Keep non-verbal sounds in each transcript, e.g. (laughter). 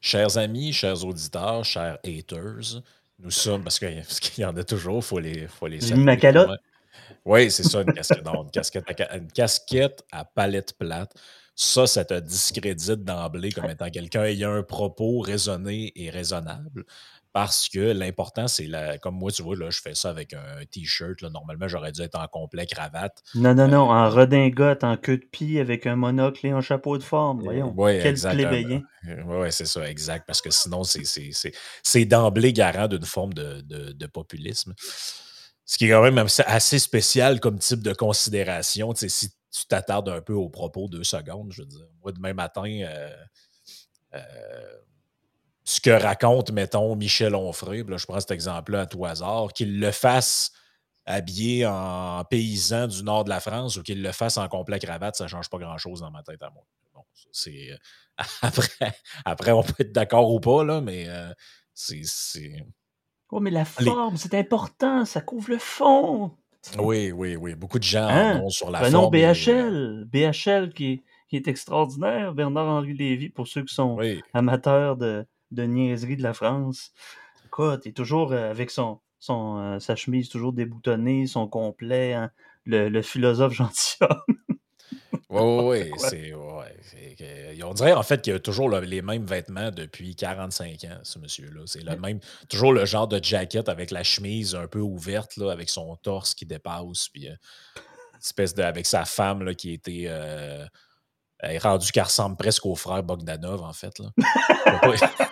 Chers amis, chers auditeurs, chers haters, nous sommes, parce (laughs) qu'il y en a toujours, il faut les, faut les ma calotte. Oui, c'est ça, une casquette, non, une, casquette à, une casquette à palette plate. Ça, ça te discrédite d'emblée comme étant quelqu'un ayant un propos raisonné et raisonnable. Parce que l'important, c'est la, comme moi, tu vois, là, je fais ça avec un t-shirt. Normalement, j'aurais dû être en complet cravate. Non, non, non, en redingote, en queue de pie, avec un monocle et un chapeau de forme. Voyons. Oui, Quel plébéien. Oui, c'est ça, exact. Parce que sinon, c'est- d'emblée garant d'une forme de, de- de populisme. Ce qui est quand même assez- assez spécial comme type de considération. Tu sais, si tu t'attardes un peu aux propos deux secondes, je veux dire. Moi, demain matin, euh, euh, ce que raconte, mettons, Michel Onfray, là, je prends cet exemple-là à tout hasard, qu'il le fasse habillé en paysan du nord de la France ou qu'il le fasse en complet cravate, ça ne change pas grand-chose dans ma tête à moi. Bon, c'est. euh, (laughs) Après, après, on peut être d'accord ou pas, là, mais euh, c'est. Oh, mais la Les- forme, c'est important, ça couvre le fond. Oui, oui, oui. Beaucoup de gens Hein? en ont sur la Prenons forme. euh, BHL. BHL qui est, qui est extraordinaire. Bernard-Henri Lévy, pour ceux qui sont oui, amateurs de, de niaiserie de la France. Il est toujours euh, avec son, son, euh, sa chemise toujours déboutonnée, son complet, hein, le, le philosophe (laughs) gentilhomme. oui, oui, oui, quoi. (laughs) c'est- ouais, On dirait en fait qu'il a toujours le- les mêmes vêtements depuis 45 ans, ce monsieur-là. C'est le même, toujours le genre de jacket avec la chemise un peu ouverte, là, avec son torse qui dépasse, puis euh, espèce de, avec sa femme là, qui était euh, est rendue qu'elle ressemble presque au frère Bogdanov, en fait. Là. Je sais pas-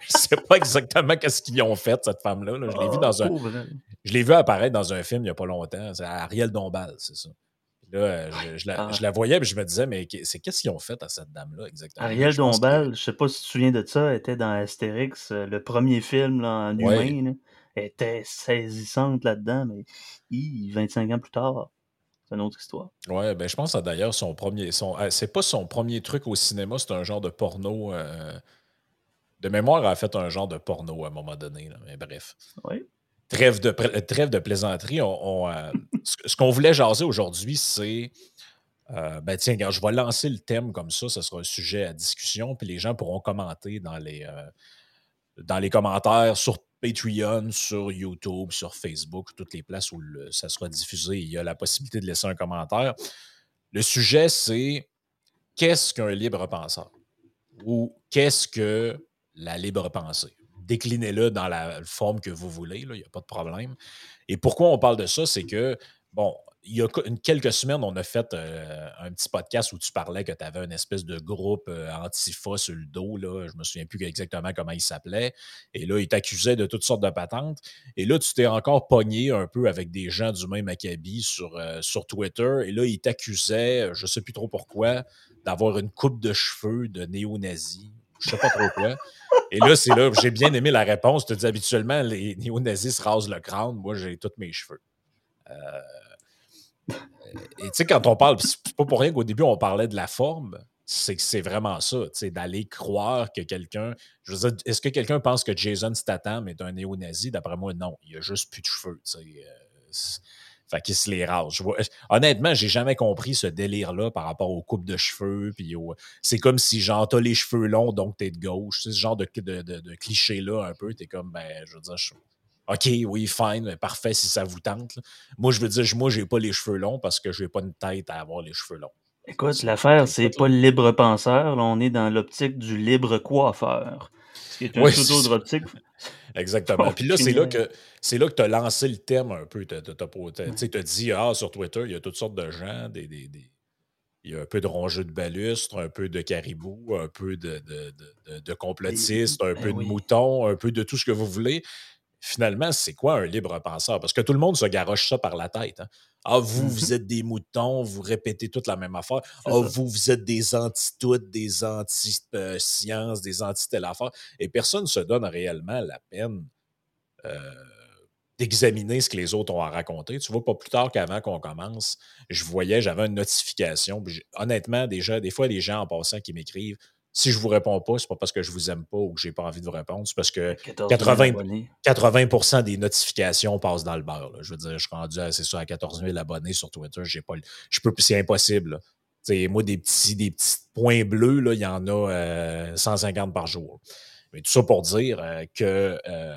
Je sais pas exactement qu'est-ce qu'ils ont fait, cette femme-là. là. Je l'ai vu dans un. Ah, elle. Je l'ai vu apparaître dans un film il n'y a pas longtemps. C'est Ariel Dombal, c'est ça. Là, euh, je, je la, Ah. je la voyais et je me disais, mais c'est qu'est-ce qu'ils ont fait à cette dame-là exactement? Ariel Je que- Dombal, je sais pas si tu te souviens de ça, était dans Astérix, euh, le premier film là, en Ouais. humain. là. Elle était saisissante là-dedans, mais hi, 25 ans plus tard, c'est une autre histoire. Ouais, ben je pense que d'ailleurs son premier. Son, euh, c'est pas son premier truc au cinéma, c'est un genre de porno. euh, de mémoire, elle a fait un genre de porno à un moment donné. là, mais bref. Oui. Trêve de, trêve de plaisanterie. On, on, euh, ce ce qu'on voulait jaser aujourd'hui, c'est. euh, ben tiens, regarde, je vais lancer le thème comme ça, ce sera un sujet à discussion, puis les gens pourront commenter dans les, dans les commentaires sur Patreon, sur YouTube, sur Facebook, toutes les places où ça sera diffusé, il y a la possibilité de laisser un commentaire. Le sujet, c'est qu'est-ce qu'un libre penseur? Ou qu'est-ce que la libre pensée? Déclinez-le dans la forme que vous voulez, il n'y a pas de problème. Et pourquoi on parle de ça? C'est que, bon, il y a quelques semaines, on a fait euh, un petit podcast où tu parlais que tu avais une espèce de groupe euh, antifa sur le dos. Là. Je me souviens plus exactement comment il s'appelait. Et là, il t'accusait de toutes sortes de patentes. Et là, tu t'es encore pogné un peu avec des gens du même acabit sur, euh, sur Twitter. Et là, il t'accusait, je sais plus trop pourquoi, d'avoir une coupe de cheveux de néo-nazi. Je sais pas trop quoi. Et là, c'est là, j'ai bien aimé la réponse. Tu te dis habituellement, les néo-nazis se rasent le crâne. Moi, j'ai tous mes cheveux. Euh, et tu sais, quand on parle, c'est pas pour rien qu'au début, on parlait de la forme. C'est que c'est vraiment ça, tu sais, d'aller croire que quelqu'un. Je veux dire, est-ce que quelqu'un pense que Jason Statham est un néo-nazi? D'après moi, non. Il a juste plus de cheveux, euh, fait qu'il se les rase. Vois- honnêtement, j'ai jamais compris ce délire-là par rapport aux coupes de cheveux. Puis c'est comme si, genre, t'as les cheveux longs, donc t'es de gauche. C'est ce genre de- de cliché-là, un peu. T'es comme, ben, je veux dire, je- OK, oui, fine, parfait si ça vous tente. là. Moi, je veux dire, moi, j'ai pas les cheveux longs parce que j'ai pas une tête à avoir les cheveux longs. Écoute, l'affaire, c'est pas le libre penseur. Là, on est dans l'optique du libre coiffeur. Ce qui est un Oui, autre optique. Exactement. Puis là, c'est là que c'est là que tu as lancé le thème un peu. Tu as dit, ah, sur Twitter, il y a toutes sortes de gens, des, des- des- il y a un peu de rongeux de balustre, un peu de caribou, un peu de, de, de- de- de complotistes, un Ben peu de oui. moutons, un peu de tout ce que vous voulez. Finalement, c'est quoi un libre penseur? Parce que tout le monde se garoche ça par la tête. hein. Ah, vous, Mhm. vous êtes des moutons, vous répétez toute la même affaire. Ah, ça. vous, vous êtes des anti-toutes, des anti-sciences, des anti-telle affaire. Et personne ne se donne réellement la peine euh, d'examiner ce que les autres ont à raconter. Tu vois, pas plus tard qu'avant qu'on commence, je voyais, j'avais une notification. puis honnêtement, déjà, des fois, les gens en passant qui m'écrivent Si je vous réponds pas, c'est pas parce que je vous aime pas ou que j'ai pas envie de vous répondre, c'est parce que 80%, des notifications passent dans le beurre. Je veux dire, je suis rendu à, ça, à 14 000 abonnés sur Twitter. J'ai pas, je peux, c'est impossible. Moi, des petits, des petits points bleus, là, il y en a 150 euh, par jour. Mais tout ça pour dire euh, que euh,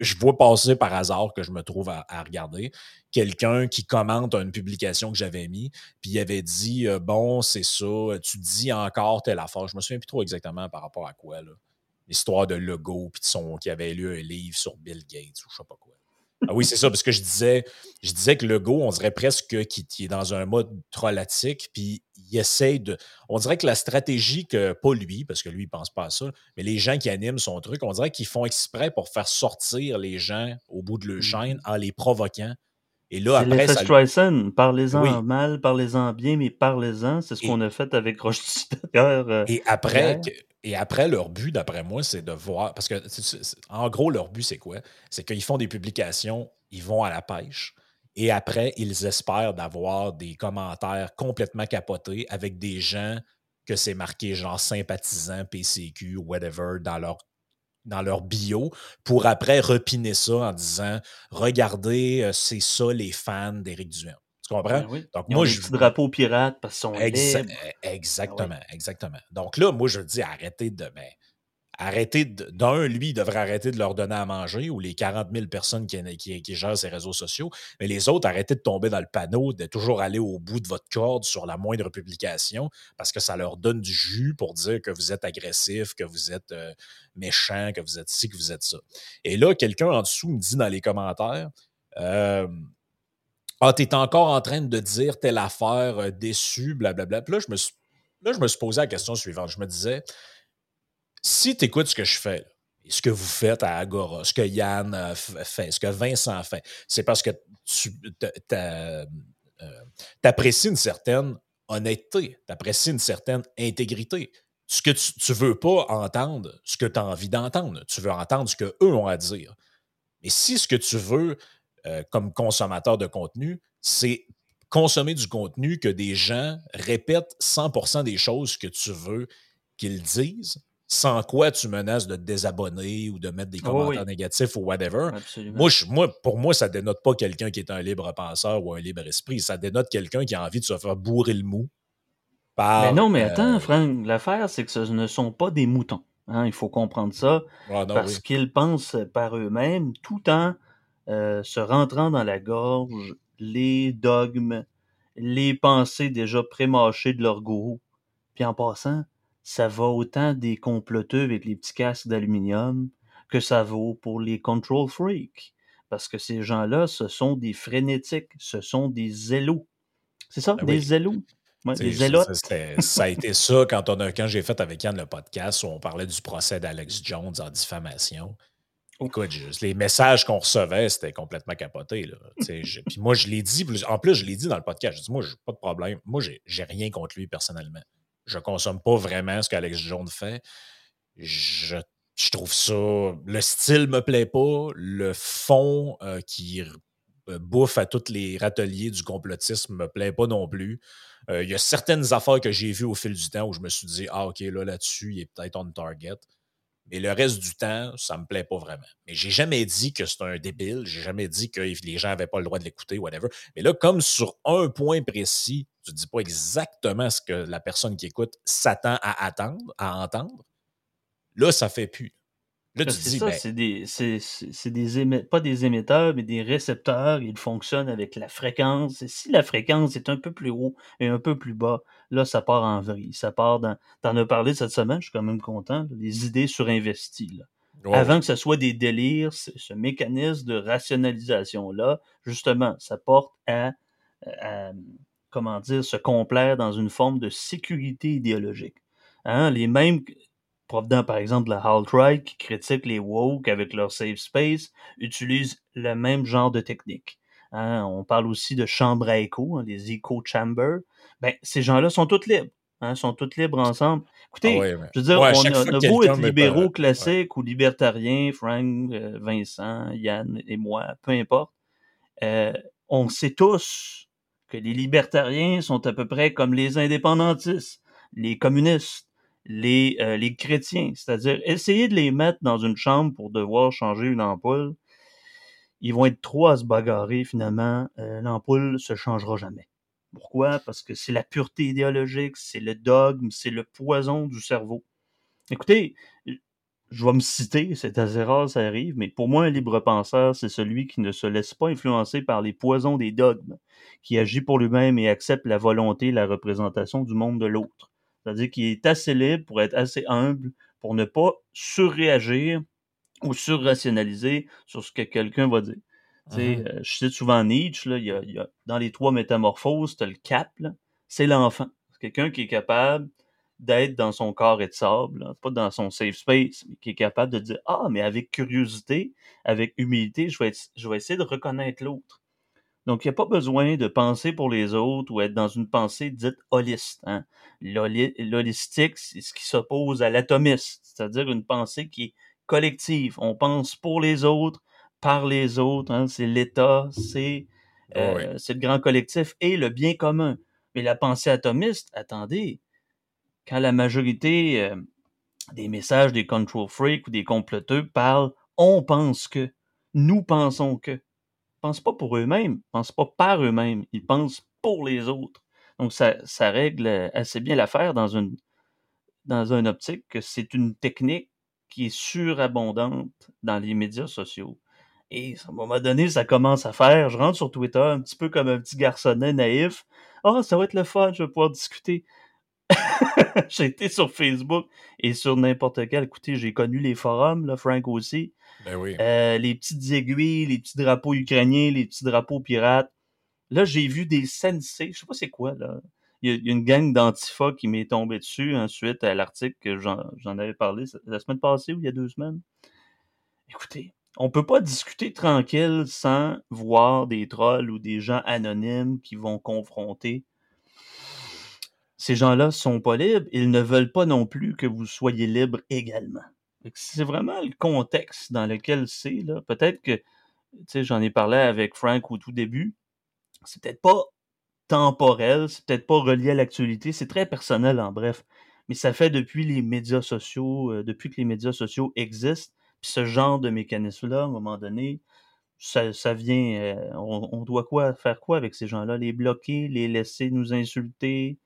je vois passer par hasard que je me trouve à, regarder quelqu'un qui commente une publication que j'avais mis, puis il avait dit Bon, c'est ça, tu dis encore telle affaire. Je me souviens plus trop exactement par rapport à quoi. L'histoire de logo, puis de son qui avait lu un livre sur Bill Gates ou je sais pas quoi. Ah oui, c'est ça, parce que je disais, je disais que le go, on dirait presque qu'il est dans un mode trollatique, puis il essaye de. On dirait que la stratégie que, pas lui, parce que lui, il pense pas à ça, mais les gens qui animent son truc, on dirait qu'ils font exprès pour faire sortir les gens au bout de leur mmh chaîne en les provoquant. Et là, après. Ça... Streisand, parlez-en mal, parlez-en bien, mais parlez-en. C'est ce qu'on a fait avec Roche euh, Et après, et après, leur but, d'après moi, c'est de voir. Parce que, en gros, leur but, c'est quoi? C'est qu'ils font des publications, ils vont à la pêche. Et après, ils espèrent d'avoir des commentaires complètement capotés avec des gens que c'est marqué genre sympathisants, PCQ, whatever, dans leur, dans leur bio, pour après repiner ça en disant Regardez, euh, c'est ça les fans d'Éric Duhem. Tu comprends? Ben Donc, moi, je. drapeau pirate parce qu'ils sont ben Exactement, exactement. Donc là, moi, je dis arrêtez de. Ben, arrêtez d'un, lui, il devrait arrêter de leur donner à manger ou les 40 000 personnes qui, gèrent ces réseaux sociaux. Mais les autres, arrêtez de tomber dans le panneau, de toujours aller au bout de votre corde sur la moindre publication parce que ça leur donne du jus pour dire que vous êtes agressif, que vous êtes euh, méchant, que vous êtes ci, que vous êtes ça. Et là, quelqu'un en dessous me dit dans les commentaires. Euh, ah, t'es encore en train de dire telle affaire euh, déçue, blablabla. Puis là je, là, je me suis posé la question suivante. Je me disais, si tu écoutes ce que je fais, ce que vous faites à Agora, ce que Yann euh, fait, ce que Vincent fait, c'est parce que tu euh, apprécies une certaine honnêteté, tu apprécies une certaine intégrité. Ce que tu ne veux pas entendre, ce que tu as envie d'entendre, tu veux entendre ce qu'eux ont à dire. Mais si ce que tu veux, euh, comme consommateur de contenu, c'est consommer du contenu que des gens répètent 100% des choses que tu veux qu'ils disent, sans quoi tu menaces de te désabonner ou de mettre des commentaires négatifs ou whatever. Moi, moi, pour moi, ça dénote pas quelqu'un qui est un libre penseur ou un libre esprit. Ça dénote quelqu'un qui a envie de se faire bourrer le mou. mais non, mais attends, euh, Franck, l'affaire, c'est que ce ne sont pas des moutons. Hein, il faut comprendre ça. Ah, parce qu'ils pensent par eux-mêmes tout en euh, se rentrant dans la gorge les dogmes, les pensées déjà prémâchées de leur gourou. Puis en passant, ça va autant des comploteux avec les petits casques d'aluminium que ça vaut pour les control freaks. Parce que ces gens-là, ce sont des frénétiques, ce sont des zélos. C'est ça, ben des zélos? des zélotes. Ça, a été ça quand, on a, quand j'ai fait avec Yann le podcast où on parlait du procès d'Alex Jones en diffamation. Écoute, les messages qu'on recevait, c'était complètement capoté. Là. puis moi, je l'ai dit, en plus, je l'ai dit dans le podcast. Je dis, moi, j'ai pas de problème. Moi, j'ai rien contre lui personnellement. Je consomme pas vraiment ce qu'Alex Jones fait. Je, trouve ça. Le style me plaît pas. Le fond euh, qui euh, bouffe à tous les râteliers du complotisme me plaît pas non plus. Euh, il y a certaines affaires que j'ai vues au fil du temps où je me suis dit, ah, OK, là, là-dessus, il est peut-être on target. Mais le reste du temps, ça me plaît pas vraiment. Mais j'ai jamais dit que c'est un débile. J'ai jamais dit que les gens n'avaient pas le droit de l'écouter, whatever. Mais là, comme sur un point précis, tu dis pas exactement ce que la personne qui écoute s'attend à attendre, à entendre, là, ça fait plus. Là, tu dis, ben c'est des, c'est, des pas des émetteurs, mais des récepteurs. Ils fonctionnent avec la fréquence. Et si la fréquence est un peu plus haut et un peu plus bas, là, ça part en vrille. Ça part dans. T'en as parlé cette semaine, je suis quand même content. des idées surinvesties. Avant que ce soit des délires, ce mécanisme de rationalisation-là, justement, ça porte à, comment dire, se complaire dans une forme de sécurité idéologique. Hein? Les mêmes provenant par exemple de la alt-right qui critique les woke avec leur safe space, utilisent le même genre de technique. Hein. on parle aussi de chambres à écho, hein, les echo chambers. Ben, ces gens-là sont tous libres. Hein, sont tous libres ensemble. Écoutez, ah je veux dire, on, a, beau être libéraux classiques ou libertariens, Frank, euh, Vincent, Yann et moi, peu importe, euh, on sait tous que les libertariens sont à peu près comme les indépendantistes, les communistes, les, euh, les chrétiens, c'est-à-dire essayer de les mettre dans une chambre pour devoir changer une ampoule, ils vont être trop à se bagarrer finalement, euh, l'ampoule se changera jamais. Pourquoi? Parce que c'est la pureté idéologique, c'est le dogme, c'est le poison du cerveau. Écoutez, je vais me citer, c'est assez rare, ça arrive, mais pour moi, un libre penseur, c'est celui qui ne se laisse pas influencer par les poisons des dogmes, qui agit pour lui-même et accepte la volonté la représentation du monde de l'autre. C'est-à-dire qu'il est assez libre pour être assez humble, pour ne pas surréagir ou surrationaliser sur ce que quelqu'un va dire. Euh, je cite souvent Nietzsche, là, il, y a, dans les trois métamorphoses, tu le cap, c'est l'enfant. C'est quelqu'un qui est capable d'être dans son corps et de sable, pas dans son safe space, mais qui est capable de dire Ah, mais avec curiosité, avec humilité, je vais, je vais essayer de reconnaître l'autre. Donc, il n'y a pas besoin de penser pour les autres ou être dans une pensée dite holiste. Hein. L'holistique, c'est ce qui s'oppose à l'atomiste, c'est-à-dire une pensée qui est collective. On pense pour les autres, par les autres. Hein. C'est l'État, c'est euh, le grand collectif et le bien commun. Mais la pensée atomiste, attendez, quand la majorité euh, des messages des control freaks ou des comploteux parlent on pense que, nous pensons que, pensent pas pour eux-mêmes, pensent pas par eux-mêmes, ils pensent pour les autres. Donc ça, règle assez bien l'affaire dans une dans un optique que c'est une technique qui est surabondante dans les médias sociaux. Et à un moment donné, ça commence à faire. Je rentre sur Twitter un petit peu comme un petit garçonnet naïf. Ah, oh, ça va être le fun, je vais pouvoir discuter. (laughs) j'ai été sur Facebook et sur n'importe quel. Écoutez, j'ai connu les forums, là, Frank aussi. Ben. Euh, les petites aiguilles, les petits drapeaux ukrainiens, les petits drapeaux pirates. Là, j'ai vu des sensei, je sais pas c'est quoi, là. Il y, a, une gang d'antifa qui m'est tombée dessus ensuite à l'article que j'en avais parlé la semaine passée ou il y a deux semaines. Écoutez, on peut pas discuter tranquille sans voir des trolls ou des gens anonymes qui vont confronter ces gens-là sont pas libres, ils ne veulent pas non plus que vous soyez libre également. C'est vraiment le contexte dans lequel c'est. Là. Peut-être que, tu sais, j'en ai parlé avec Frank au tout début, c'est peut-être pas temporel, c'est peut-être pas relié à l'actualité, c'est très personnel en bref. Mais ça fait depuis les médias sociaux, euh, depuis que les médias sociaux existent, puis ce genre de mécanisme-là, à un moment donné, ça, vient. Euh, on, on, doit quoi faire quoi avec ces gens-là? Les bloquer, les laisser nous insulter,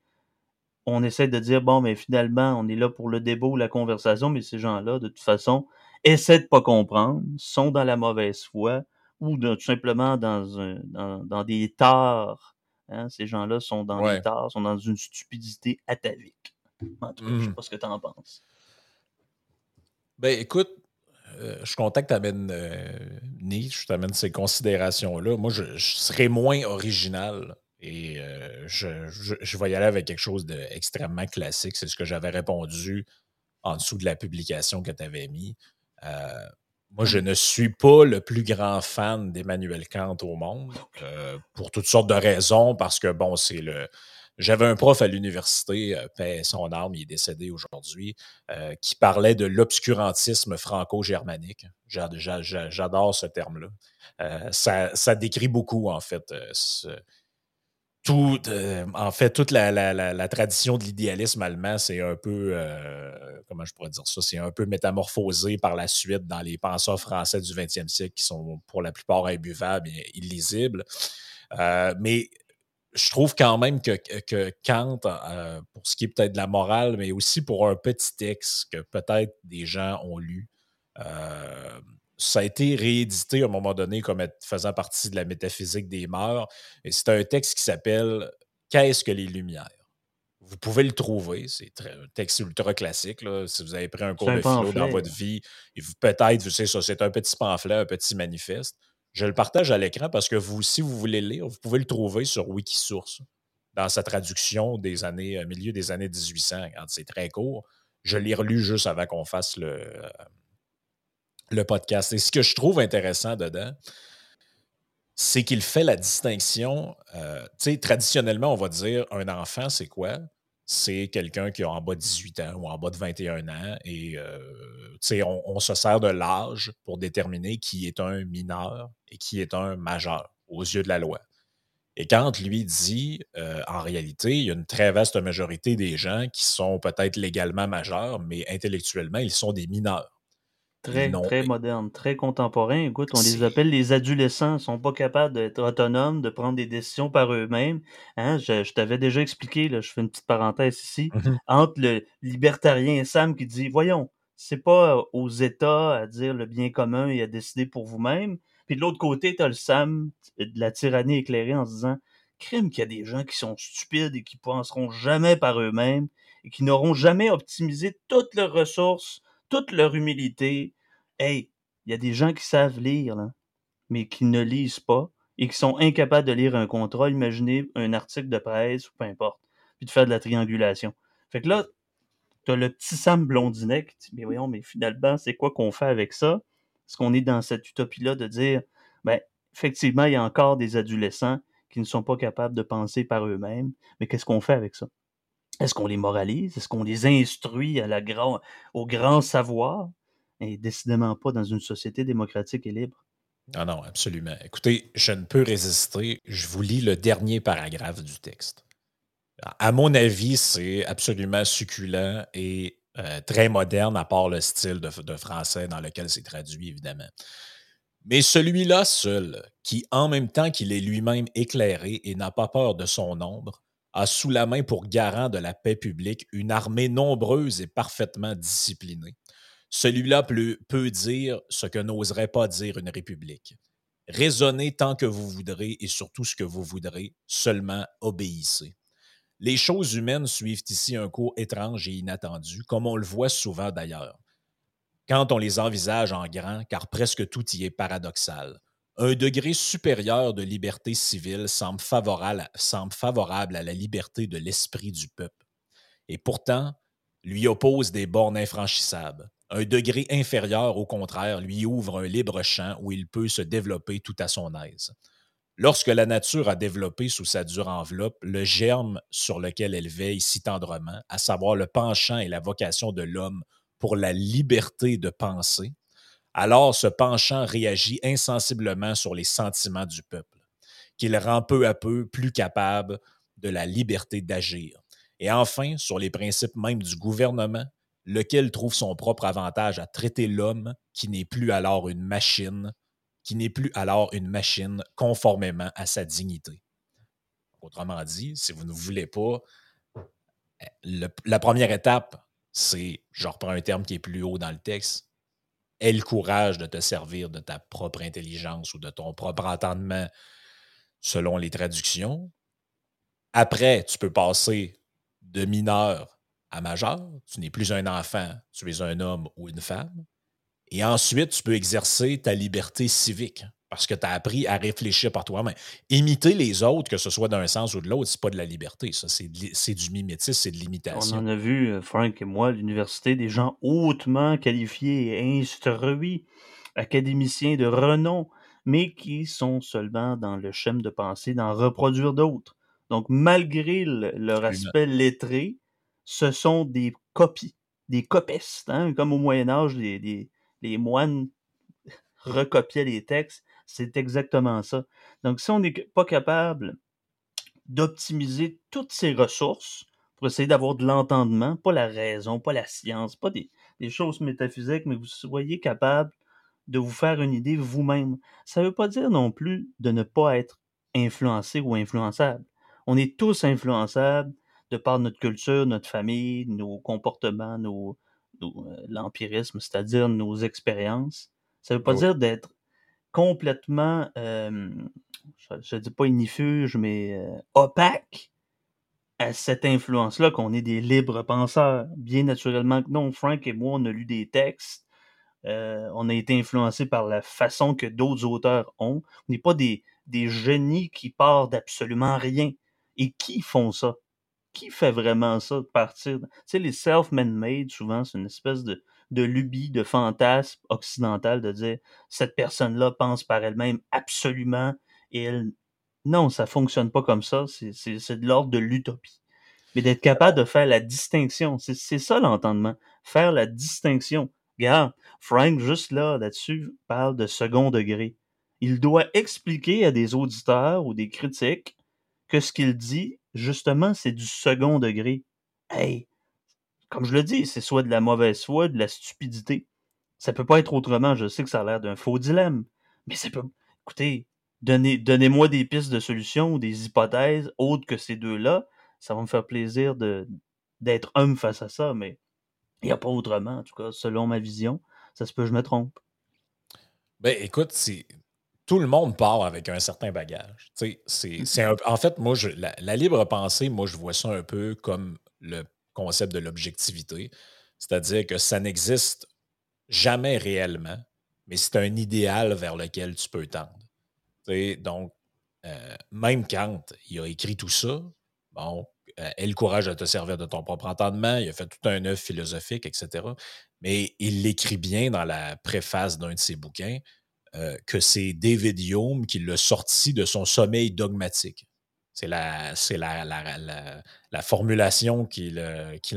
on essaie de dire, bon, mais finalement, on est là pour le débat ou la conversation, mais ces gens-là, de toute façon, essaient de pas comprendre, sont dans la mauvaise foi ou tout simplement dans, un, dans, des torts. Hein. Ces gens-là sont dans des torts, sont dans une stupidité atavique. En tout cas, je sais mmh. pas ce que tu en penses. Ben, écoute, euh, je suis content que tu amènes euh, Nietzsche, tu amènes ces considérations-là. Moi, je, je, serais moins original et euh, je, vais y aller avec quelque chose d'extrêmement classique. C'est ce que j'avais répondu en dessous de la publication que tu avais mis. Euh, moi, je ne suis pas le plus grand fan d'Emmanuel Kant au monde, euh, pour toutes sortes de raisons, parce que, bon, c'est le. J'avais un prof à l'université, paix son âme, il est décédé aujourd'hui, qui parlait de l'obscurantisme franco-germanique. J'adore ce terme-là. Ça, ça, décrit beaucoup, en fait, ce, tout, euh, en fait, toute la, tradition de l'idéalisme allemand, c'est un peu, euh, comment je pourrais dire ça, c'est un peu métamorphosé par la suite dans les penseurs français du 20e siècle qui sont pour la plupart imbuvables et illisibles. Euh, mais je trouve quand même que, que Kant, pour ce qui est peut-être de la morale, mais aussi pour un petit texte que peut-être des gens ont lu, ça a été réédité à un moment donné comme faisant partie de la métaphysique des mœurs. Et c'est un texte qui s'appelle Qu'est-ce que les Lumières? Vous pouvez le trouver. C'est un texte ultra classique. Si vous avez pris un cours de philo dans votre vie, et vous peut-être, vous savez ça, c'est un petit pamphlet, un petit manifeste. Je le partage à l'écran parce que vous, si vous voulez le lire, vous pouvez le trouver sur Wikisource dans sa traduction des années, milieu des années 1800. C'est très court. Je l'ai relu juste avant qu'on fasse le, euh, le podcast. Et ce que je trouve intéressant dedans, c'est qu'il fait la distinction. Euh, traditionnellement, on va dire un enfant, c'est quoi? C'est quelqu'un qui a en bas de 18 ans ou en bas de 21 ans. Et euh, on, se sert de l'âge pour déterminer qui est un mineur et qui est un majeur aux yeux de la loi. Et quand lui dit, euh, en réalité, il y a une très vaste majorité des gens qui sont peut-être légalement majeurs, mais intellectuellement, ils sont des mineurs. Très, très moderne, très contemporain. Écoute, on les appelle les adolescents, ils sont pas capables d'être autonomes, de prendre des décisions par eux-mêmes. Hein? Je, t'avais déjà expliqué, là, je fais une petite parenthèse ici, mmh entre le libertarien Sam qui dit, voyons, c'est pas aux États à dire le bien commun et à décider pour vous-même. Puis de l'autre côté, tu as le Sam de la tyrannie éclairée en se disant, crime qu'il y a des gens qui sont stupides et qui penseront jamais par eux-mêmes et qui n'auront jamais optimisé toutes leurs ressources toute leur humilité, hey, il y a des gens qui savent lire, mais qui ne lisent pas et qui sont incapables de lire un contrat, imaginez un article de presse ou peu importe, puis de faire de la triangulation. Fait que là, tu as le petit Sam Blondinet qui dit, mais voyons, mais finalement, c'est quoi qu'on fait avec ça? Est-ce qu'on est dans cette utopie-là de dire, ben, effectivement, il y a encore des adolescents qui ne sont pas capables de penser par eux-mêmes, mais qu'est-ce qu'on fait avec ça? Est-ce qu'on les moralise? Est-ce qu'on les instruit au grand savoir? Et décidément pas dans une société démocratique et libre? Non, non, absolument. Écoutez, je ne peux résister. Je vous lis le dernier paragraphe du texte. À mon avis, c'est absolument succulent et euh, très moderne, à part le style de, français dans lequel c'est traduit, évidemment. Mais celui-là seul, qui en même temps qu'il est lui-même éclairé et n'a pas peur de son nombre, a sous la main pour garant de la paix publique une armée nombreuse et parfaitement disciplinée. Celui-là peut, dire ce que n'oserait pas dire une république. Raisonnez tant que vous voudrez et surtout ce que vous voudrez, seulement obéissez. Les choses humaines suivent ici un cours étrange et inattendu, comme on le voit souvent d'ailleurs. Quand on les envisage en grand, car presque tout y est paradoxal un degré supérieur de liberté civile semble favorable, semble favorable à la liberté de l'esprit du peuple. Et pourtant, lui oppose des bornes infranchissables. Un degré inférieur, au contraire, lui ouvre un libre champ où il peut se développer tout à son aise. Lorsque la nature a développé sous sa dure enveloppe le germe sur lequel elle veille si tendrement, à savoir le penchant et la vocation de l'homme pour la liberté de penser, alors ce penchant réagit insensiblement sur les sentiments du peuple, qu'il rend peu à peu plus capable de la liberté d'agir. Et enfin, sur les principes même du gouvernement, lequel trouve son propre avantage à traiter l'homme qui n'est plus alors une machine, qui n'est plus alors une machine conformément à sa dignité. Autrement dit, si vous ne voulez pas, la première étape, c'est, je reprends un terme qui est plus haut dans le texte, aie le courage de te servir de ta propre intelligence ou de ton propre entendement selon les traductions. Après, tu peux passer de mineur à majeur. Tu n'es plus un enfant, tu es un homme ou une femme. Et ensuite, tu peux exercer ta liberté civique parce que tu as appris à réfléchir par toi-même. Imiter les autres, que ce soit d'un sens ou de l'autre, c'est pas de la liberté, ça. C'est, du mimétisme, c'est de l'imitation. On en a vu, euh, Frank et moi, à l'université, des gens hautement qualifiés et instruits, académiciens de renom, mais qui sont seulement dans le schéma de pensée d'en reproduire d'autres. Donc, malgré leur aspect lettré, ce sont des copies, des copistes, hein, comme au Moyen Âge, les, les moines (laughs) recopiaient les textes c'est exactement ça. Donc, si on n'est pas capable d'optimiser toutes ces ressources pour essayer d'avoir de l'entendement, pas la raison, pas la science, pas des, choses métaphysiques, mais vous soyez capable de vous faire une idée vous-même. Ça ne veut pas dire non plus de ne pas être influencé ou influençable. On est tous influençables de par notre culture, notre famille, nos comportements, nos, euh, l'empirisme, c'est-à-dire nos expériences. Ça ne veut pas dire d'être complètement, je ne dis pas inifuge, mais opaque à cette influence-là, qu'on est des libres penseurs. Bien naturellement que non, Frank et moi, on a lu des textes, on a été influencés par la façon que d'autres auteurs ont. On n'est pas des, des génies qui partent d'absolument rien. Et qui font ça? Qui fait vraiment ça de partir? Tu sais, les self-made, souvent, c'est une espèce de, de lubie, de fantasme occidental de dire cette personne-là pense par elle-même absolument et elle. Non, ça fonctionne pas comme ça. C'est de l'ordre de l'utopie. Mais d'être capable de faire la distinction, c'est ça l'entendement. Faire la distinction. Regarde, Frank, juste là, là-dessus, parle de second degré. Il doit expliquer à des auditeurs ou des critiques que ce qu'il dit, justement, c'est du second degré. Hey, comme je le dis, c'est soit de la mauvaise foi, de la stupidité. Ça peut pas être autrement. Je sais que ça a l'air d'un faux dilemme, mais c'est pas. Écoutez, donnez, donnez-moi des pistes de solutions ou des hypothèses autres que ces deux-là. Ça va me faire plaisir de, d'être homme face à ça, mais il n'y a pas autrement, en tout cas, selon ma vision. Ça se peut, je me trompe. Ben, écoute, c'est tout le monde part avec un certain bagage. C'est, c'est en fait, moi, je, la, libre pensée, moi, je vois ça un peu comme le concept de l'objectivité. C'est-à-dire que ça n'existe jamais réellement, mais c'est un idéal vers lequel tu peux tendre. donc, euh, même Kant, il a écrit tout ça. Bon, euh, aie le courage de te servir de ton propre entendement. Il a fait tout un œuvre philosophique, etc. Mais il l'écrit bien dans la préface d'un de ses bouquins euh, que c'est David Hume qui l'a sorti de son sommeil dogmatique. C'est la, la, la, la, formulation qu'il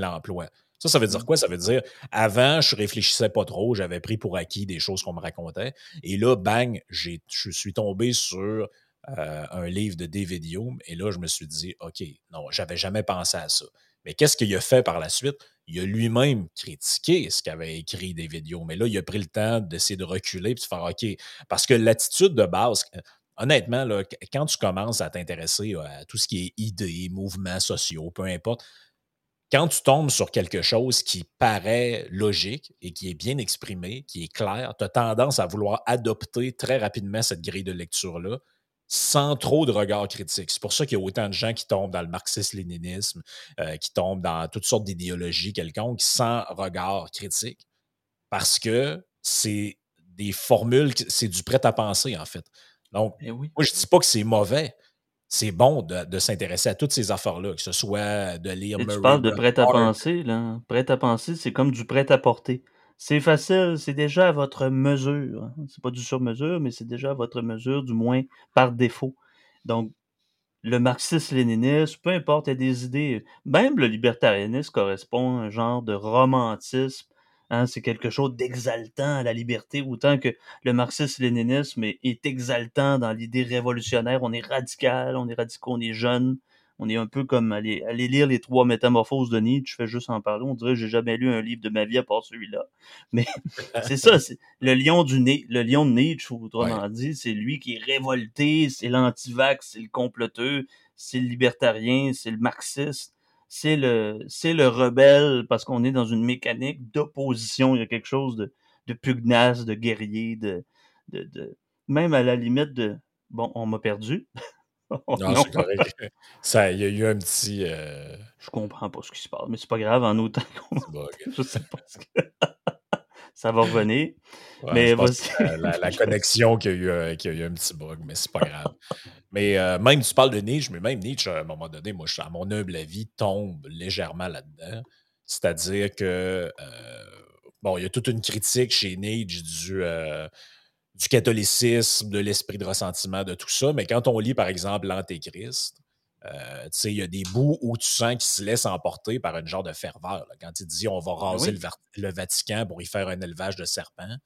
emploie. Ça, ça veut dire mmh. quoi? Ça veut dire, avant, je réfléchissais pas trop, j'avais pris pour acquis des choses qu'on me racontait. Et là, bang, je suis tombé sur euh, un livre de David Hume. Et là, je me suis dit, OK, non, j'avais jamais pensé à ça. Mais qu'est-ce qu'il a fait par la suite? Il a lui-même critiqué ce qu'avait écrit David Hume. Mais là, il a pris le temps d'essayer de reculer et de faire OK. Parce que l'attitude de base, honnêtement, quand tu commences à t'intéresser à tout ce qui est idées, mouvements sociaux, peu importe, quand tu tombes sur quelque chose qui paraît logique et qui est bien exprimé, qui est clair, tu as tendance à vouloir adopter très rapidement cette grille de lecture-là sans trop de regard critique. C'est pour ça qu'il y a autant de gens qui tombent dans le marxisme-léninisme, euh, qui tombent dans toutes sortes d'idéologies quelconques sans regard critique. Parce que c'est des formules, c'est du prêt à penser, en fait. Donc, eh moi, je ne dis pas que c'est mauvais. C'est bon de, s'intéresser à toutes ces affaires-là, que ce soit de lire. tu parles de prêt à penser, là. Prêt à penser, c'est comme du prêt à porter. C'est facile, c'est déjà à votre mesure. C'est pas du sur-mesure, mais c'est déjà à votre mesure, du moins par défaut. Donc, le marxisme-léninisme, peu importe, il y a des idées. Même le libertarianisme correspond à un genre de romantisme. Hein, c'est quelque chose d'exaltant à la liberté, autant que le marxisme-léninisme est, est, exaltant dans l'idée révolutionnaire. On est radical, on est radicaux, on est jeune, on est un peu comme aller, aller lire les trois métamorphoses de Nietzsche, je fais juste en parler. On dirait que j'ai jamais lu un livre de ma vie à part celui-là. (laughs) Mais c'est ça, c'est le lion du le lion de Nietzsche, autrement dit, c'est lui qui est révolté, c'est l'antivax, c'est le comploteux, c'est le libertarien, c'est le marxiste, c'est le, c'est le rebelle parce qu'on est dans une mécanique d'opposition. Il y a quelque chose de, de pugnace, de guerrier, de, de, de, même à la limite de, bon, on m'a perdu. (laughs) Oh, non, c'est correct. Ça, il y a eu un petit. Euh... Je comprends pas ce qui se passe, mais c'est pas grave en autant qu'on. (laughs) je sais pas ce que. Ça va revenir. mais la, la, connexion qui a, eu, euh, qui a eu un petit bug, mais c'est pas grave. mais euh, même tu parles de Nietzsche, mais même Nietzsche, à un moment donné, moi, à mon humble avis, tombe légèrement là-dedans. C'est-à-dire que. Euh, bon, il y a toute une critique chez Nietzsche du du catholicisme, de l'esprit de ressentiment, de tout ça. Mais quand on lit, par exemple, l'Antéchrist, euh, il y a des bouts où tu sens qu'il se laisse emporter par une genre de ferveur. Quand il dit on va ben raser le, Vatican pour y faire un élevage de serpents,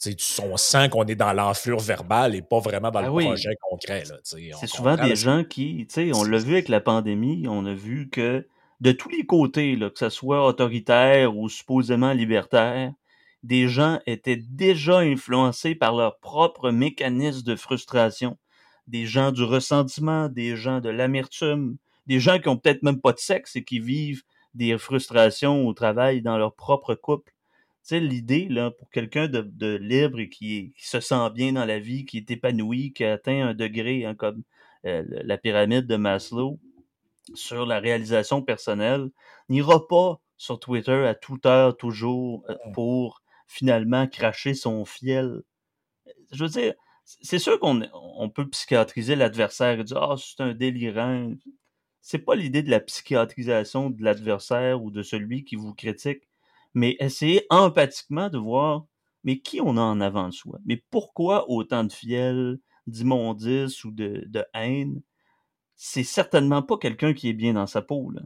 tu, on sent qu'on est dans l'enflure verbale et pas vraiment dans ben le projet concret. C'est souvent des gens qui, on l'a vu avec la pandémie, on a vu que de tous les côtés, là, que ce soit autoritaire ou supposément libertaire, des gens étaient déjà influencés par leur propre mécanisme de frustration. Des gens du ressentiment, des gens de l'amertume, des gens qui ont peut-être même pas de sexe et qui vivent des frustrations au travail dans leur propre couple. Tu sais, l'idée, là, pour quelqu'un de, libre et qui, se sent bien dans la vie, qui est épanoui, qui a atteint un degré, hein, comme euh, la pyramide de Maslow, sur la réalisation personnelle, n'ira pas sur Twitter à toute heure, toujours, euh, pour finalement cracher son fiel. Je veux dire, c'est sûr qu'on on peut psychiatriser l'adversaire et dire Ah, c'est un délirant. C'est pas l'idée de la psychiatrisation de l'adversaire ou de celui qui vous critique, mais essayer empathiquement de voir mais qui on a en avant de soi? Mais pourquoi autant de fiel, d'immondice ou de, de haine? C'est certainement pas quelqu'un qui est bien dans sa peau. Là.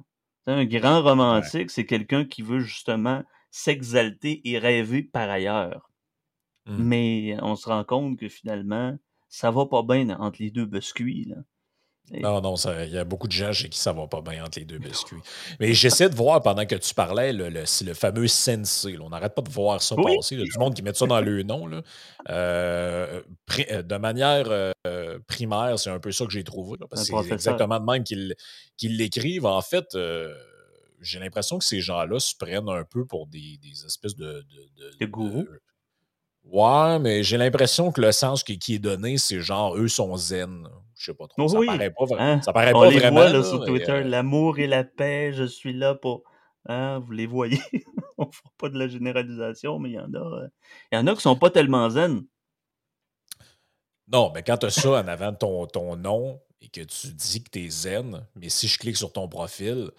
Un grand romantique, c'est quelqu'un qui veut justement s'exalter et rêver par ailleurs. Mmh. Mais on se rend compte que finalement, ça va pas bien entre les deux biscuits. Non, non, il y a beaucoup de gens chez qui ça va pas bien entre les deux biscuits. Mais j'essaie de voir pendant que tu parlais le, le, le fameux sensei. On n'arrête pas de voir ça passer. Il y a du monde qui met ça dans le nom. Là. Euh, euh, de manière euh, primaire, c'est un peu ça que j'ai trouvé. c'est exactement de même qu'ils l'écrivent. En fait, j'ai l'impression que ces gens-là se prennent un peu pour des, espèces de. De, de gourous. Ouais, mais j'ai l'impression que le sens qui, est donné, c'est genre eux sont zen. Je sais pas trop. ça paraît pas, hein? ça paraît On les vraiment. Voit, là, sur Twitter, euh l'amour et la paix, je suis là pour. Hein, vous les voyez? (laughs) On ne fera pas de la généralisation, mais il y en a. Euh, il y en a qui sont pas tellement zen. Non, mais quand tu as ça en avant de ton, ton nom et que tu dis que tu es zen, mais si je clique sur ton profil,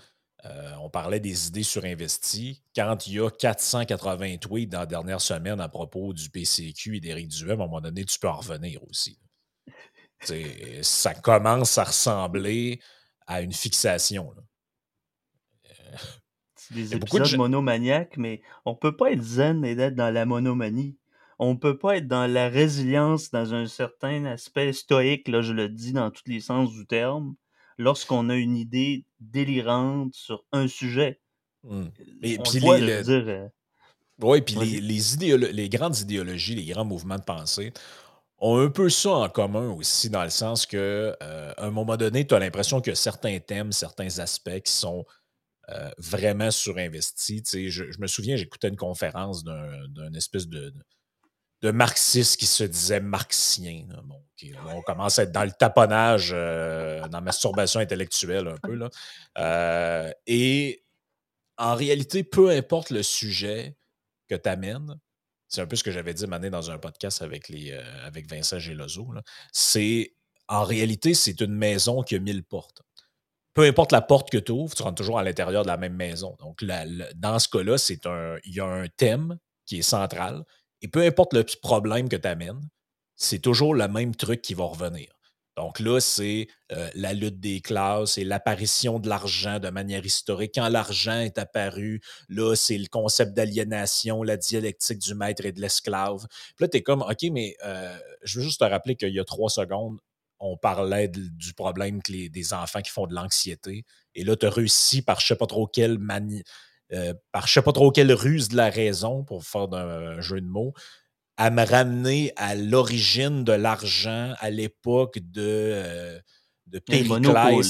euh, on parlait des idées surinvesties. Quand il y a 480 tweets dans la dernière semaine à propos du PCQ et d'Éric Duhem, à un moment donné, tu peux en revenir aussi. (laughs) ça commence à ressembler à une fixation. (laughs) Des épisodes de... monomaniaques, mais on ne peut pas être zen et être dans la monomanie. On ne peut pas être dans la résilience, dans un certain aspect stoïque, là, je le dis dans tous les sens du terme, lorsqu'on a une idée délirante sur un sujet. Mmh. Et puis les, euh, oui, puis les, les, grandes idéologies, les grands mouvements de pensée ont un peu ça en commun aussi, dans le sens que euh, un moment donné, tu as l'impression que certains thèmes, certains aspects qui sont euh, vraiment surinvestis. Je, je me souviens, j'écoutais une conférence d'un espèce de, de marxistes qui se disaient marxiens. on commence à être dans le taponnage, euh, dans la masturbation intellectuelle un peu. Là. Euh, et en réalité, peu importe le sujet que tu amènes, c'est un peu ce que j'avais dit mané dans un podcast avec, les, euh, avec Vincent Gelozo, c'est en réalité, c'est une maison qui a mille portes. Peu importe la porte que tu ouvres, tu rentres toujours à l'intérieur de la même maison. Donc, dans ce cas-là, il y a un thème qui est central et peu importe le problème que tu amènes, c'est toujours le même truc qui va revenir. Donc là, c'est euh, la lutte des classes et l'apparition de l'argent de manière historique. Quand l'argent est apparu, là, c'est le concept d'aliénation, la dialectique du maître et de l'esclave. Puis là, tu es comme, OK, mais euh, je veux juste te rappeler qu'il y a trois secondes, on parlait du problème des enfants qui font de l'anxiété. Et là, tu as réussi par je ne sais pas trop quelle manie euh, par je sais pas trop quelle ruse de la raison, pour faire un jeu de mots, à me ramener à l'origine de l'argent à l'époque de, euh, de Périclès.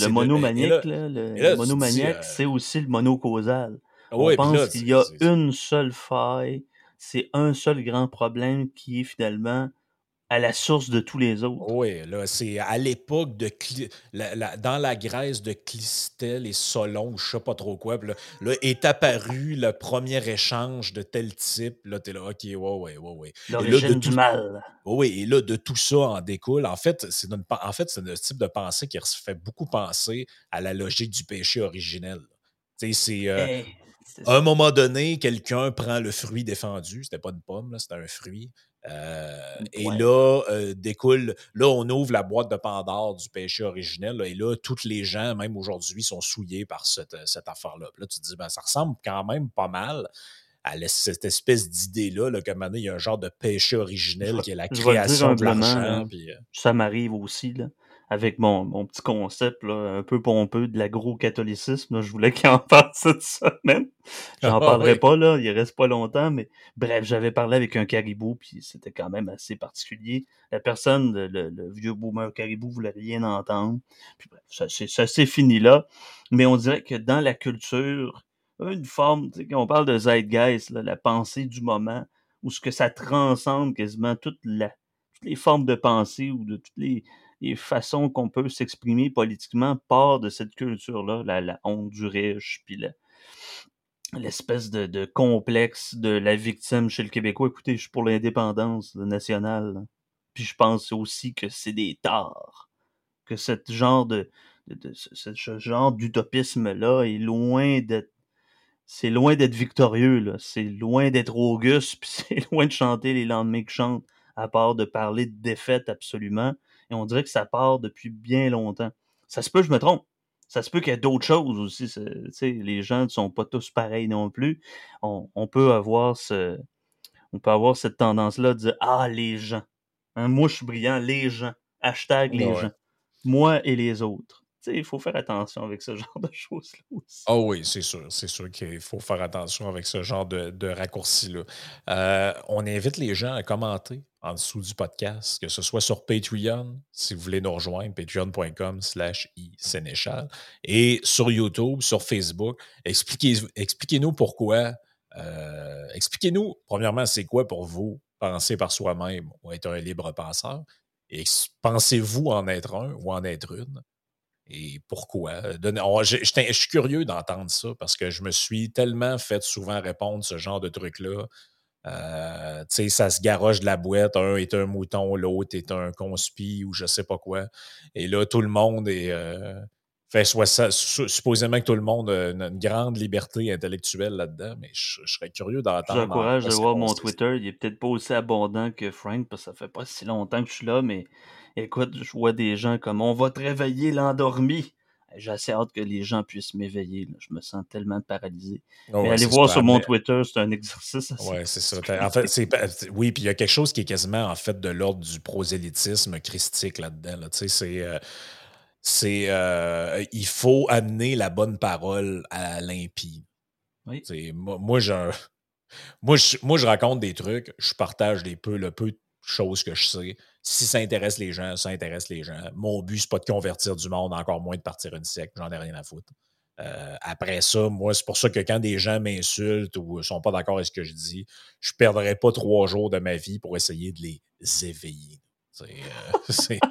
Le, monomaniaque, le, monomaniaque, euh, c'est aussi le monocausal. On pense qu'il y a une seule faille, c'est un seul grand problème qui est finalement à la source de tous les autres. Oui, là, c'est à l'époque de dans la Grèce de Clistel et Solon, je sais pas trop quoi. Là, est apparu le premier échange de tel type. Là, t'es là, OK, ouais, ouais, ouais, ouais. L'origine du mal. Oui, et là, de tout ça en découle. En fait, c'est en fait, c'est un type de pensée qui fait beaucoup penser à la logique du péché originel. Tu sais, c'est. Euh, eh, à un moment donné, quelqu'un prend le fruit défendu. C'était pas une pomme, c'était un fruit. Euh, et là, euh, découle, là, on ouvre la boîte de Pandore du péché originel, et là, tous les gens, même aujourd'hui, sont souillés par cette, euh, cette affaire-là. Là, tu te dis, ben, ça ressemble quand même pas mal à cette espèce d'idée-là, là, comme il y a un genre de péché originel qui est la création de l'argent. Ça m'arrive aussi. Là avec mon, mon petit concept là, un peu pompeux de l'agro-catholicisme. Je voulais qu'il en (laughs) parle cette semaine. J'en ah, parlerai pas, là, il reste pas longtemps, mais bref, j'avais parlé avec un caribou, puis c'était quand même assez particulier. La personne, le, vieux boomer caribou, voulait rien entendre. Puis bref, ça, s'est fini là. Mais on dirait que dans la culture, une forme, on parle de zeitgeist, là, la pensée du moment, où ce que ça transcende quasiment toute la, toutes les formes de pensée ou de toutes les les façons qu'on peut s'exprimer politiquement part de cette culture-là, la, honte du riche, puis l'espèce de, complexe de la victime chez le Québécois. Écoutez, je suis pour l'indépendance nationale. Puis je pense aussi que c'est des torts. Que ce genre de, ce, genre d'utopisme-là est loin d'être c'est loin d'être victorieux, là. C'est loin d'être auguste, (laughs) puis c'est loin de chanter les lendemains que chantent, à part de parler de défaite absolument. Et on dirait que ça part depuis bien longtemps. Ça se peut, je me trompe. Ça se peut qu'il y ait d'autres choses aussi. Les gens ne sont pas tous pareils non plus. On, peut avoir ce, on peut avoir cette tendance-là de dire Ah, les gens. Hein, moi, je suis brillant, les gens. Hashtag les gens. moi et les autres il faut faire attention avec ce (laughs) genre de choses-là aussi. Oh oui, c'est sûr. C'est sûr qu'il faut faire attention avec ce genre de, raccourcis-là. Euh, on invite les gens à commenter en dessous du podcast, que ce soit sur Patreon, si vous voulez nous rejoindre, patreon.com slash isénéchal, et sur YouTube, sur Facebook. Expliquez-nous expliquez pourquoi. Euh, expliquez-nous, premièrement, c'est quoi pour vous penser par soi-même ou être un libre penseur? Pensez-vous en être un ou en être une? Et pourquoi? je, suis curieux d'entendre ça parce que je me suis tellement fait souvent répondre ce genre de truc-là. Euh, tu sais, ça se garoche de la boîte. Un est un mouton, l'autre est un conspi ou je sais pas quoi. Et là, tout le monde est. Euh, fait soit ça, supposément que tout le monde a une, grande liberté intellectuelle là-dedans, mais je, serais curieux d'entendre. Je encourage de voir mon Twitter. Il est peut-être pas aussi abondant que Frank parce que ça fait pas si longtemps que je suis là, mais Écoute, je vois des gens comme on va te réveiller l'endormi. J'ai assez hâte que les gens puissent m'éveiller. Je me sens tellement paralysé. Oh, Mais allez voir sur mon Twitter, c'est un exercice. Oui, c'est ça. En fait, c'est, oui, puis il y a quelque chose qui est quasiment en fait de l'ordre du prosélytisme christique là-dedans. Tu sais, c'est. Euh, c'est euh, il faut amener la bonne parole à l'impie. Oui. Moi, moi, je, moi, je, moi, je raconte des trucs, je partage des peu, le peu de choses que je sais si ça intéresse les gens, ça intéresse les gens. Mon but, c'est pas de convertir du monde, encore moins de partir une siècle. J'en ai rien à foutre. Euh, après ça, moi, c'est pour ça que quand des gens m'insultent ou sont pas d'accord avec ce que je dis, je perdrai pas trois jours de ma vie pour essayer de les éveiller. (laughs) C'est euh,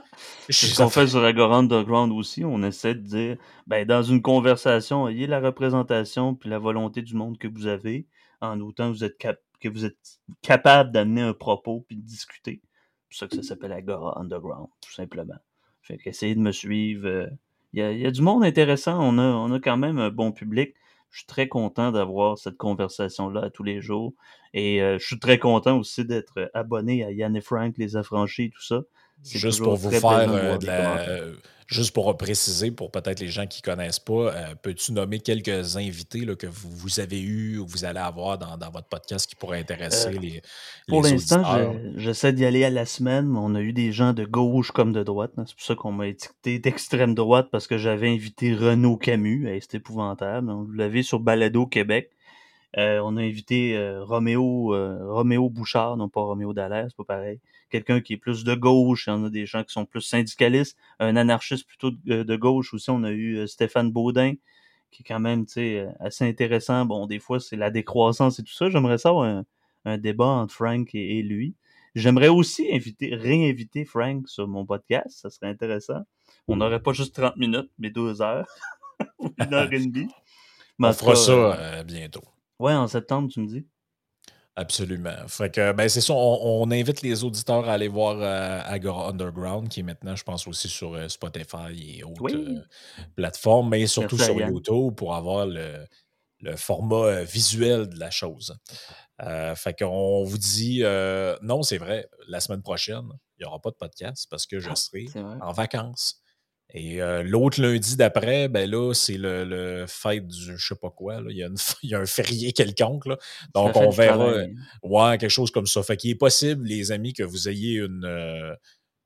ce qu'on fait sur Agora Underground aussi. On essaie de dire, ben, dans une conversation, ayez la représentation puis la volonté du monde que vous avez, en autant que vous êtes, que vous êtes capable d'amener un propos puis de discuter. C'est pour ça que ça s'appelle Agora Underground, tout simplement. Fait qu'essayez de me suivre. Euh, il y, a, du monde intéressant. On a, on a quand même un bon public. Je suis très content d'avoir cette conversation-là tous les jours. Et euh, je suis très content aussi d'être abonné à Yann et Frank, les affranchis, tout ça. Juste pour vous faire euh, de la, Juste pour préciser, pour peut-être les gens qui ne connaissent pas, euh, peux-tu nommer quelques invités là, que vous, vous, avez eus ou vous allez avoir dans, votre podcast qui pourraient intéresser euh, les, Pour l'instant, j'essaie d'y aller à la semaine. Mais on a eu des gens de gauche comme de droite. Hein. C'est pour ça qu'on m'a étiqueté d'extrême droite parce que j'avais invité Renaud Camus. c'est épouvantable. Vous l'avez sur Balado Québec. Euh, on a invité Roméo, Roméo Bouchard, non pas Roméo Dallaire, c'est pas pareil quelqu'un qui est plus de gauche, il y en a des gens qui sont plus syndicalistes, un anarchiste plutôt de, gauche aussi, on a eu euh, Stéphane Baudin, qui est quand même euh, assez intéressant. Bon, des fois, c'est la décroissance et tout ça. J'aimerais savoir un, débat entre Frank et, lui. J'aimerais aussi inviter, réinviter Frank sur mon podcast, ça serait intéressant. On n'aurait pas juste 30 minutes, mais deux heures. (laughs) une heure et demie. (laughs) on fera ça euh, bientôt. Ouais, en septembre, tu me dis. Absolument. Fait que, ben, c'est ça, on, invite les auditeurs à aller voir euh, Agora Underground, qui est maintenant, je pense, aussi sur euh, Spotify et autres euh, plateformes, mais surtout sur YouTube pour avoir le, format visuel de la chose. fait qu'on vous dit, non, c'est vrai, la semaine prochaine, il n'y aura pas de podcast parce que je ah, serai en vacances. Et euh, l'autre lundi d'après, ben là, c'est le, le, fête du je sais pas quoi. Là. Il, y a (laughs) il, y a un férié quelconque. Là. Donc, (laughs) on verra. Ouais, quelque chose comme ça. Fait qu'il est possible, les amis, que vous ayez une, euh,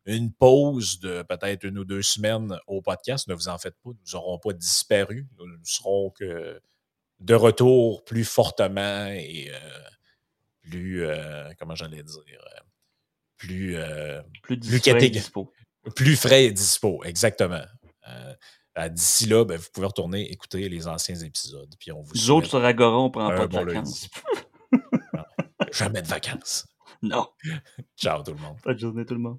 une pause de peut-être une ou deux semaines au podcast. Ne vous en faites pas. Nous n'aurons pas disparu. Nous serons que de retour plus fortement et euh, plus. comment j'allais dire? plus, plus, plus catégorique. Plus frais et dispo, exactement. Euh, d'ici là, ben, vous pouvez retourner écouter les anciens épisodes. Puis on vous Nous autres sur Agora, on prend pas de vacances. (laughs) Jamais de vacances. Non. Ciao tout le monde. Bonne journée tout le monde.